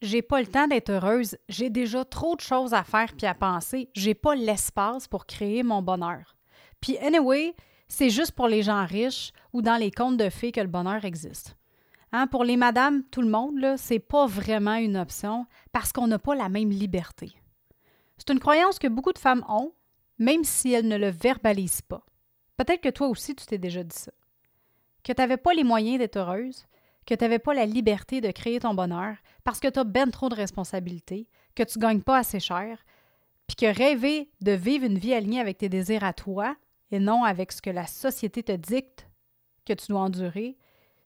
j'ai pas le temps d'être heureuse, j'ai déjà trop de choses à faire puis à penser, j'ai pas l'espace pour créer mon bonheur. Puis anyway, c'est juste pour les gens riches ou dans les contes de fées que le bonheur existe. Hein, pour les madames, tout le monde, c'est pas vraiment une option parce qu'on n'a pas la même liberté. C'est une croyance que beaucoup de femmes ont, même si elles ne le verbalisent pas. Peut-être que toi aussi, tu t'es déjà dit ça. Que tu n'avais pas les moyens d'être heureuse, que tu n'avais pas la liberté de créer ton bonheur parce que tu as ben trop de responsabilités, que tu ne gagnes pas assez cher, puis que rêver de vivre une vie alignée avec tes désirs à toi et non avec ce que la société te dicte que tu dois endurer,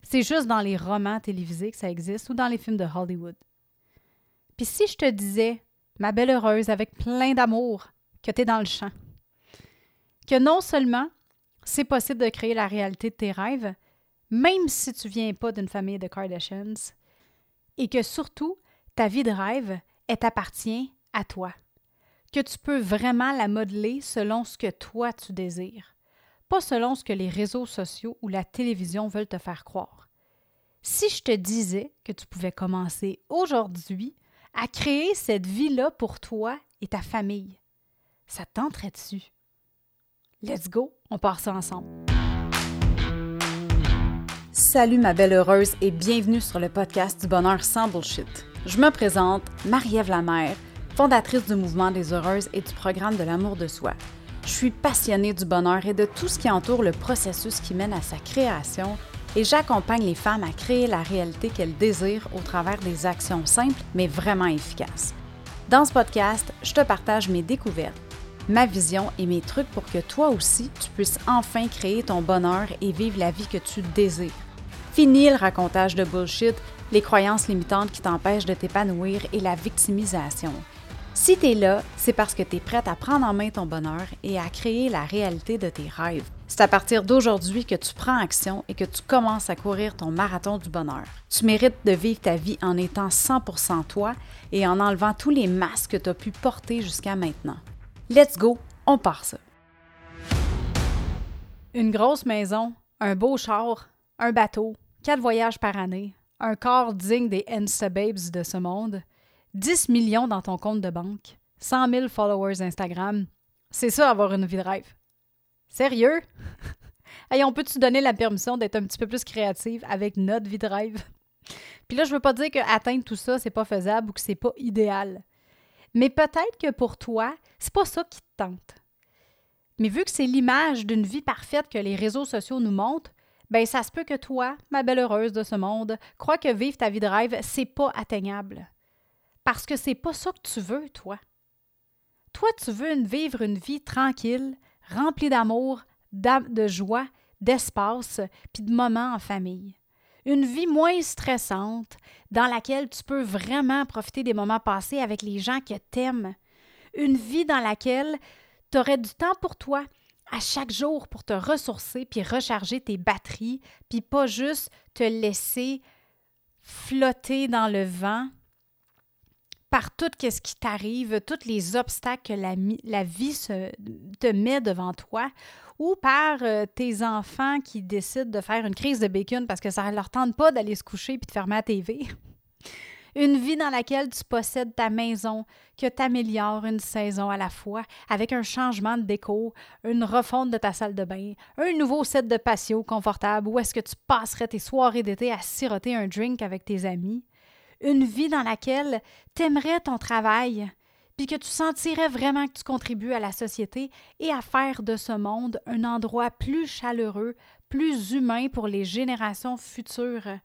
c'est juste dans les romans télévisés que ça existe ou dans les films de Hollywood. Puis si je te disais, ma belle heureuse, avec plein d'amour, que tu es dans le champ, que non seulement c'est possible de créer la réalité de tes rêves, même si tu viens pas d'une famille de Kardashians, et que surtout, ta vie de rêve, elle t'appartient à toi, que tu peux vraiment la modeler selon ce que toi tu désires pas selon ce que les réseaux sociaux ou la télévision veulent te faire croire. Si je te disais que tu pouvais commencer aujourd'hui à créer cette vie-là pour toi et ta famille, ça tenterait dessus. Let's go, on part ça ensemble. Salut ma belle heureuse et bienvenue sur le podcast du bonheur sans bullshit. Je me présente, Marie-Ève Lamère, fondatrice du mouvement des heureuses et du programme de l'amour de soi. Je suis passionnée du bonheur et de tout ce qui entoure le processus qui mène à sa création et j'accompagne les femmes à créer la réalité qu'elles désirent au travers des actions simples mais vraiment efficaces. Dans ce podcast, je te partage mes découvertes, ma vision et mes trucs pour que toi aussi, tu puisses enfin créer ton bonheur et vivre la vie que tu désires. Fini le racontage de bullshit, les croyances limitantes qui t'empêchent de t'épanouir et la victimisation. Si tu es là, c'est parce que tu es prête à prendre en main ton bonheur et à créer la réalité de tes rêves. C'est à partir d'aujourd'hui que tu prends action et que tu commences à courir ton marathon du bonheur. Tu mérites de vivre ta vie en étant 100% toi et en enlevant tous les masques que tu as pu porter jusqu'à maintenant. Let's go, on part ça. Une grosse maison, un beau char, un bateau, quatre voyages par année, un corps digne des Insta Babes de ce monde, 10 millions dans ton compte de banque, 100 000 followers Instagram. C'est ça, avoir une vie de rêve. Sérieux? hey, on peut-tu donner la permission d'être un petit peu plus créative avec notre vie de? Puis là, je veux pas dire qu'atteindre tout ça, c'est pas faisable ou que c'est pas idéal. Mais peut-être que pour toi, c'est pas ça qui te tente. Mais vu que c'est l'image d'une vie parfaite que les réseaux sociaux nous montrent, ben ça se peut que toi, ma belle heureuse de ce monde, crois que vivre ta vie de rêve, c'est pas atteignable. Parce que c'est pas ça que tu veux, toi. Toi, tu veux vivre une vie tranquille, remplie d'amour, de joie, d'espace, puis de moments en famille. Une vie moins stressante, dans laquelle tu peux vraiment profiter des moments passés avec les gens que t'aimes. Une vie dans laquelle tu aurais du temps pour toi, à chaque jour pour te ressourcer puis recharger tes batteries, puis pas juste te laisser flotter dans le vent par tout ce qui t'arrive, tous les obstacles que la, vie te met devant toi, ou par euh, tes enfants qui décident de faire une crise de bacon parce que ça ne leur tente pas d'aller se coucher puis de fermer la TV. Une vie dans laquelle tu possèdes ta maison, que tu améliores une saison à la fois, avec un changement de déco, une refonte de ta salle de bain, un nouveau set de patio confortable, où est-ce que tu passerais tes soirées d'été à siroter un drink avec tes amis une vie dans laquelle tu aimerais ton travail, puis que tu sentirais vraiment que tu contribues à la société et à faire de ce monde un endroit plus chaleureux, plus humain pour les générations futures.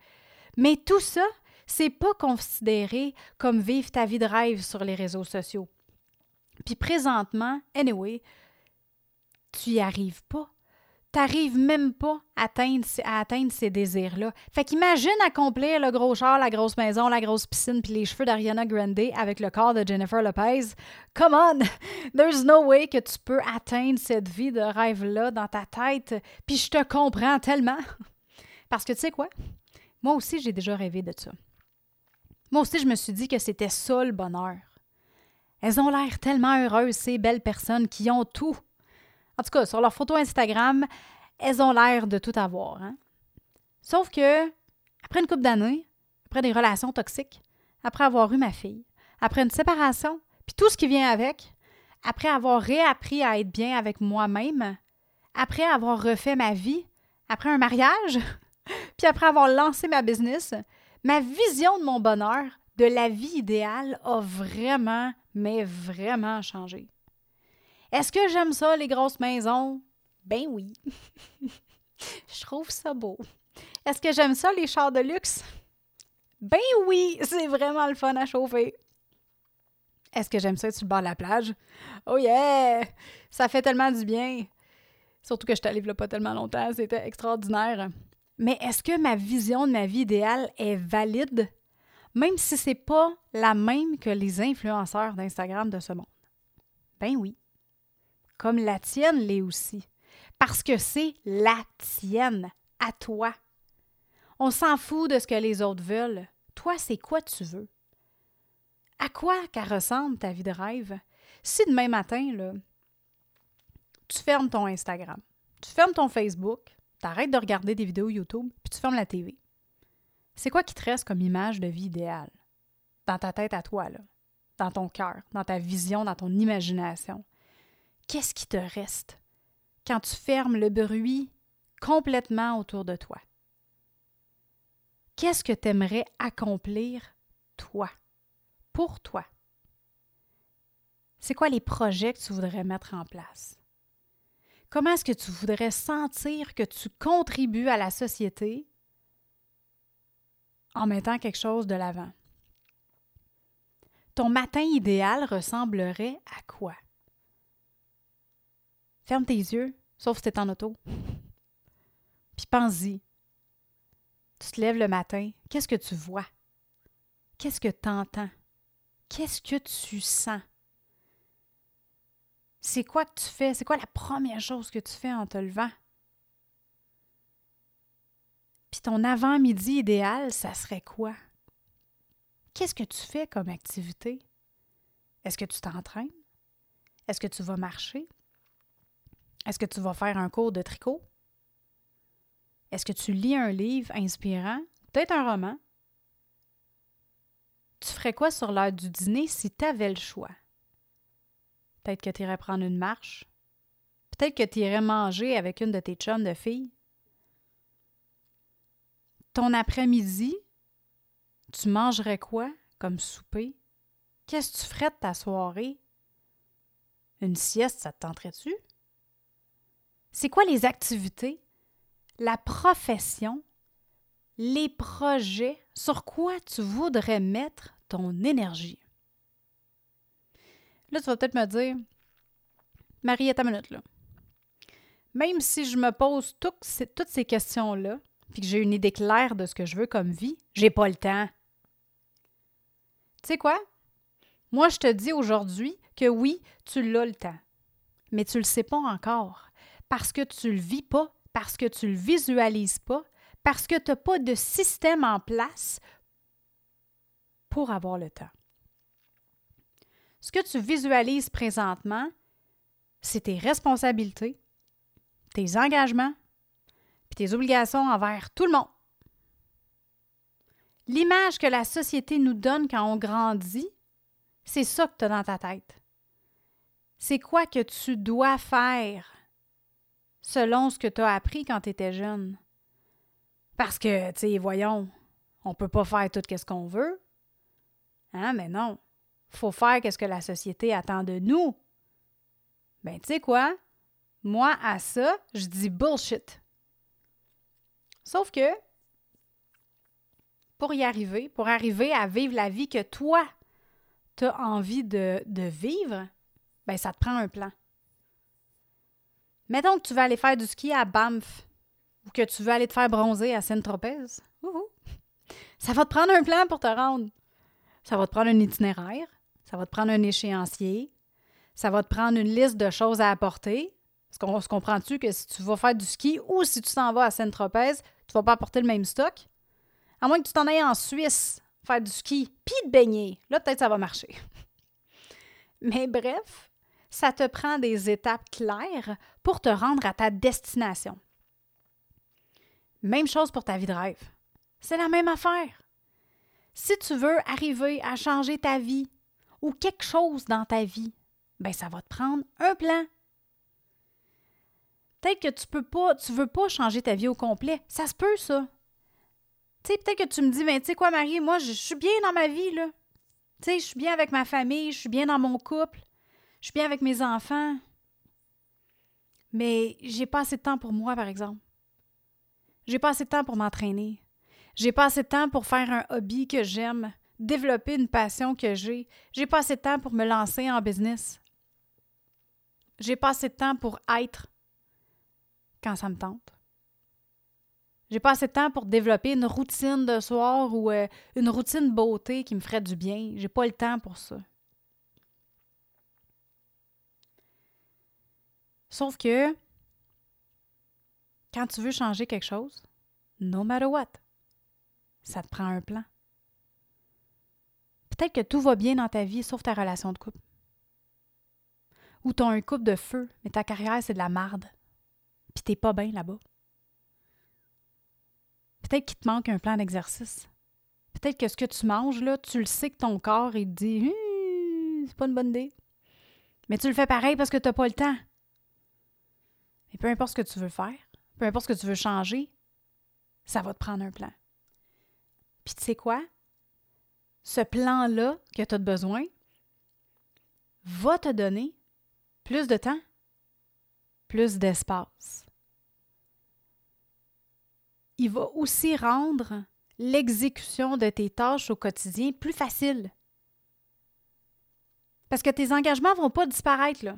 Mais tout ça, c'est pas considéré comme vivre ta vie de rêve sur les réseaux sociaux. Puis présentement, anyway, tu y arrives pas t'arrives même pas à atteindre, ces désirs-là. Fait qu'imagine accomplir le gros char, la grosse maison, la grosse piscine, puis les cheveux d'Ariana Grande avec le corps de Jennifer Lopez. Come on! There's no way que tu peux atteindre cette vie de rêve-là dans ta tête. Puis je te comprends tellement. Parce que tu sais quoi? Moi aussi, j'ai déjà rêvé de ça. Moi aussi, je me suis dit que c'était ça le bonheur. Elles ont l'air tellement heureuses, ces belles personnes qui ont tout en tout cas, sur leurs photos Instagram, elles ont l'air de tout avoir. Hein. Sauf que, après une couple d'années, après des relations toxiques, après avoir eu ma fille, après une séparation, puis tout ce qui vient avec, après avoir réappris à être bien avec moi-même, après avoir refait ma vie, après un mariage, puis après avoir lancé ma business, ma vision de mon bonheur, de la vie idéale, a vraiment, mais vraiment changé. Est-ce que j'aime ça, les grosses maisons? Ben oui. Je trouve ça beau. Est-ce que j'aime ça, les chars de luxe? Ben oui, c'est vraiment le fun à chauffer. Est-ce que j'aime ça être sur le bord de la plage? Oh yeah! Ça fait tellement du bien. Surtout que je t'allais là pas tellement longtemps, c'était extraordinaire. Mais est-ce que ma vision de ma vie idéale est valide, même si c'est pas la même que les influenceurs d'Instagram de ce monde? Ben oui. Comme la tienne l'est aussi. Parce que c'est la tienne, à toi. On s'en fout de ce que les autres veulent. Toi, c'est quoi tu veux? À quoi qu'elle ressemble ta vie de rêve? Si demain matin, là, tu fermes ton Instagram, tu fermes ton Facebook, tu arrêtes de regarder des vidéos YouTube, puis tu fermes la TV. C'est quoi qui te reste comme image de vie idéale? Dans ta tête à toi, dans ton cœur, dans ta vision, dans ton imagination. Qu'est-ce qui te reste quand tu fermes le bruit complètement autour de toi? Qu'est-ce que tu aimerais accomplir, toi, pour toi? C'est quoi les projets que tu voudrais mettre en place? Comment est-ce que tu voudrais sentir que tu contribues à la société en mettant quelque chose de l'avant? Ton matin idéal ressemblerait à quoi? Ferme tes yeux, sauf si tu es en auto. Puis pense-y. Tu te lèves le matin, qu'est-ce que tu vois? Qu'est-ce que tu entends? Qu'est-ce que tu sens? C'est quoi que tu fais? C'est quoi la première chose que tu fais en te levant? Puis ton avant-midi idéal, ça serait quoi? Qu'est-ce que tu fais comme activité? Est-ce que tu t'entraînes? Est-ce que tu vas marcher? Est-ce que tu vas faire un cours de tricot? Est-ce que tu lis un livre inspirant? Peut-être un roman? Tu ferais quoi sur l'heure du dîner si tu avais le choix? Peut-être que tu irais prendre une marche. Peut-être que tu irais manger avec une de tes chums de filles. Ton après-midi, tu mangerais quoi comme souper? Qu'est-ce que tu ferais de ta soirée? Une sieste, ça te tenterait-tu? C'est quoi les activités? La profession, les projets, sur quoi tu voudrais mettre ton énergie? Là, tu vas peut-être me dire, Marie, ta minute, là. Même si je me pose toutes ces questions-là, puis que j'ai une idée claire de ce que je veux comme vie, j'ai pas le temps. Tu sais quoi? Moi, je te dis aujourd'hui que oui, tu l'as le temps. Mais tu le sais pas encore parce que tu le vis pas parce que tu le visualises pas, parce que tu n'as pas de système en place pour avoir le temps. Ce que tu visualises présentement, c'est tes responsabilités, tes engagements, puis tes obligations envers tout le monde. L'image que la société nous donne quand on grandit, c'est ça que tu as dans ta tête. C'est quoi que tu dois faire selon ce que tu as appris quand tu étais jeune. Parce que, tu sais, voyons, on peut pas faire tout ce qu'on veut. Hein, mais non. Faut faire ce que la société attend de nous. Ben, tu sais quoi? Moi, à ça, je dis bullshit. Sauf que, pour y arriver, pour arriver à vivre la vie que toi, tu as envie de, de vivre, ben, ça te prend un plan. Mettons que tu veux aller faire du ski à Banff ou que tu veux aller te faire bronzer à Saint-Tropez. Ça va te prendre un plan pour te rendre. Ça va te prendre un itinéraire, ça va te prendre un échéancier, ça va te prendre une liste de choses à apporter. Est-ce qu'on se comprend-tu que si tu vas faire du ski ou si tu t'en vas à Saint-Tropez, tu vas pas apporter le même stock? À moins que tu t'en ailles en Suisse faire du ski puis te baigner. Là, peut-être ça va marcher. Mais bref, ça te prend des étapes claires pour te rendre à ta destination. Même chose pour ta vie de rêve. C'est la même affaire. Si tu veux arriver à changer ta vie ou quelque chose dans ta vie, ben ça va te prendre un plan. Peut-être que tu peux pas, tu veux pas changer ta vie au complet. Ça se peut, ça. Tu sais, peut-être que tu me dis, mais tu sais quoi, Marie, moi, je suis bien dans ma vie, là. Tu sais, je suis bien avec ma famille, je suis bien dans mon couple, je suis bien avec mes enfants. Mais j'ai pas assez de temps pour moi, par exemple. J'ai pas assez de temps pour m'entraîner. J'ai pas assez de temps pour faire un hobby que j'aime, développer une passion que j'ai. J'ai pas assez de temps pour me lancer en business. J'ai pas assez de temps pour être quand ça me tente. J'ai pas assez de temps pour développer une routine de soir ou euh, une routine beauté qui me ferait du bien. J'ai pas le temps pour ça. Sauf que quand tu veux changer quelque chose, no matter what, ça te prend un plan. Peut-être que tout va bien dans ta vie sauf ta relation de couple. Ou tu as un couple de feu, mais ta carrière, c'est de la marde. Puis t'es pas bien là-bas. Peut-être qu'il te manque un plan d'exercice. Peut-être que ce que tu manges, là, tu le sais que ton corps, il te dit hum, c'est pas une bonne idée. Mais tu le fais pareil parce que tu n'as pas le temps. Et peu importe ce que tu veux faire, peu importe ce que tu veux changer, ça va te prendre un plan. Puis tu sais quoi? Ce plan-là que tu as besoin va te donner plus de temps, plus d'espace. Il va aussi rendre l'exécution de tes tâches au quotidien plus facile. Parce que tes engagements ne vont pas disparaître, là.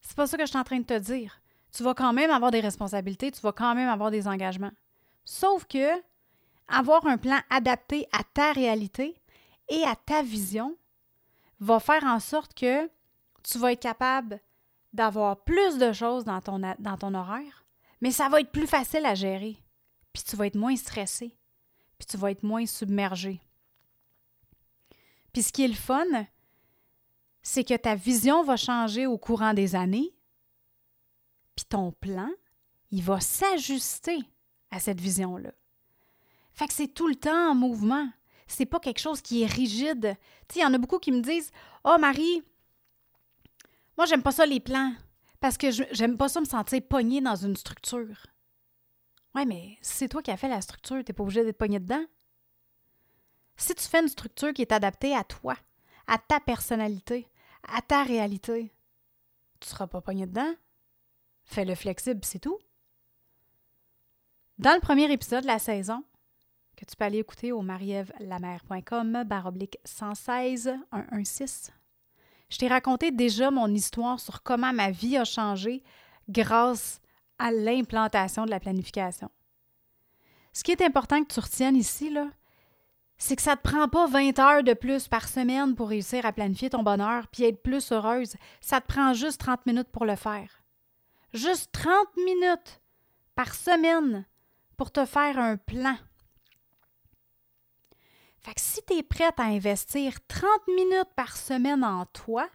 C'est pas ça que je suis en train de te dire tu vas quand même avoir des responsabilités, tu vas quand même avoir des engagements. Sauf que avoir un plan adapté à ta réalité et à ta vision va faire en sorte que tu vas être capable d'avoir plus de choses dans ton, horaire, mais ça va être plus facile à gérer. Puis tu vas être moins stressé, puis tu vas être moins submergé. Puis ce qui est le fun, c'est que ta vision va changer au courant des années, puis ton plan, il va s'ajuster à cette vision-là. Fait que c'est tout le temps en mouvement. C'est pas quelque chose qui est rigide. Tu il y en a beaucoup qui me disent Oh, Marie, moi, j'aime pas ça les plans parce que j'aime pas ça me sentir pogné dans une structure. Ouais, mais c'est toi qui as fait la structure, t'es pas obligé d'être pogné dedans. Si tu fais une structure qui est adaptée à toi, à ta personnalité, à ta réalité, tu seras pas pogné dedans. Fais-le flexible, c'est tout. Dans le premier épisode de la saison, que tu peux aller écouter au marievlamer.com baroblique 116 116, je t'ai raconté déjà mon histoire sur comment ma vie a changé grâce à l'implantation de la planification. Ce qui est important que tu retiennes ici, là, c'est que ça ne te prend pas 20 heures de plus par semaine pour réussir à planifier ton bonheur puis être plus heureuse. Ça te prend juste 30 minutes pour le faire. Juste 30 minutes par semaine pour te faire un plan. Fait que si tu es prête à investir 30 minutes par semaine en toi,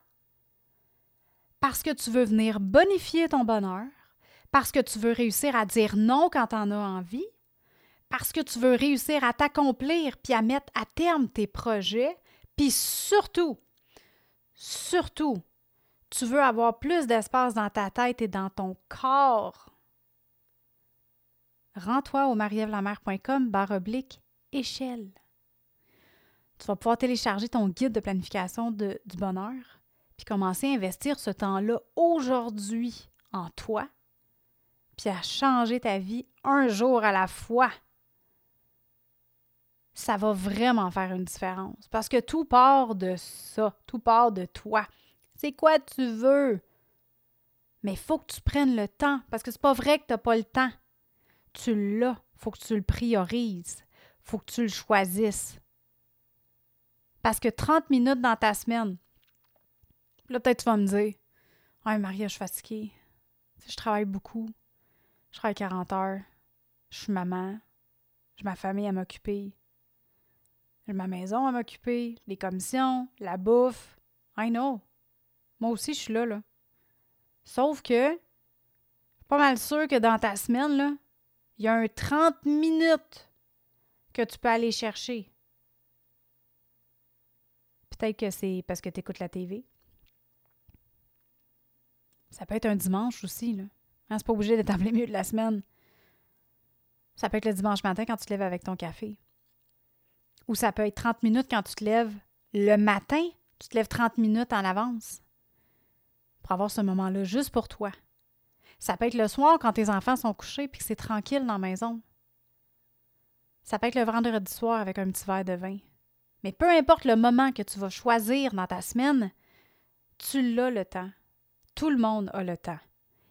parce que tu veux venir bonifier ton bonheur, parce que tu veux réussir à dire non quand tu en as envie, parce que tu veux réussir à t'accomplir puis à mettre à terme tes projets, puis surtout, surtout, tu veux avoir plus d'espace dans ta tête et dans ton corps, rends-toi au marievlamer.com barre oblique échelle. Tu vas pouvoir télécharger ton guide de planification de, du bonheur, puis commencer à investir ce temps-là aujourd'hui en toi, puis à changer ta vie un jour à la fois. Ça va vraiment faire une différence parce que tout part de ça, tout part de toi. C'est quoi tu veux? Mais il faut que tu prennes le temps parce que c'est pas vrai que tu n'as pas le temps. Tu l'as. Faut que tu le priorises. Faut que tu le choisisses. Parce que 30 minutes dans ta semaine, là, peut-être tu vas me dire Ouais, Maria, je suis fatiguée. Je travaille beaucoup. Je travaille 40 heures. Je suis maman. J'ai ma famille à m'occuper. J'ai ma maison à m'occuper. Les commissions, la bouffe. I know. Moi aussi, je suis là, là. Sauf que, pas mal sûr que dans ta semaine, là, il y a un 30 minutes que tu peux aller chercher Peut-être que c'est parce que tu écoutes la TV. Ça peut être un dimanche aussi, là. Hein, c'est pas obligé d'être en plein milieu de la semaine. Ça peut être le dimanche matin quand tu te lèves avec ton café. Ou ça peut être 30 minutes quand tu te lèves le matin. Tu te lèves 30 minutes en avance avoir ce moment-là juste pour toi. Ça peut être le soir quand tes enfants sont couchés puis que c'est tranquille dans la maison. Ça peut être le vendredi soir avec un petit verre de vin. Mais peu importe le moment que tu vas choisir dans ta semaine, tu l'as le temps. Tout le monde a le temps.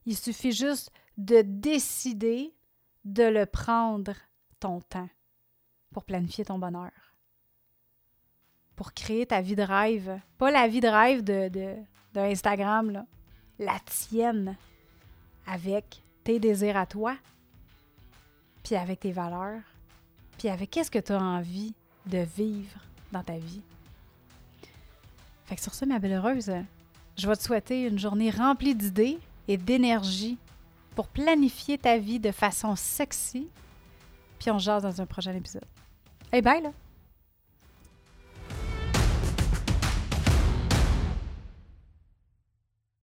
Il suffit juste de décider de le prendre ton temps pour planifier ton bonheur. Pour créer ta vie de rêve. Pas la vie de rêve de, Instagram, la tienne avec tes désirs à toi, puis avec tes valeurs, puis avec qu'est-ce que tu as envie de vivre dans ta vie. Fait que sur ce, ma belle heureuse, je vais te souhaiter une journée remplie d'idées et d'énergie pour planifier ta vie de façon sexy. Puis on jase dans un prochain épisode. Hey, bye!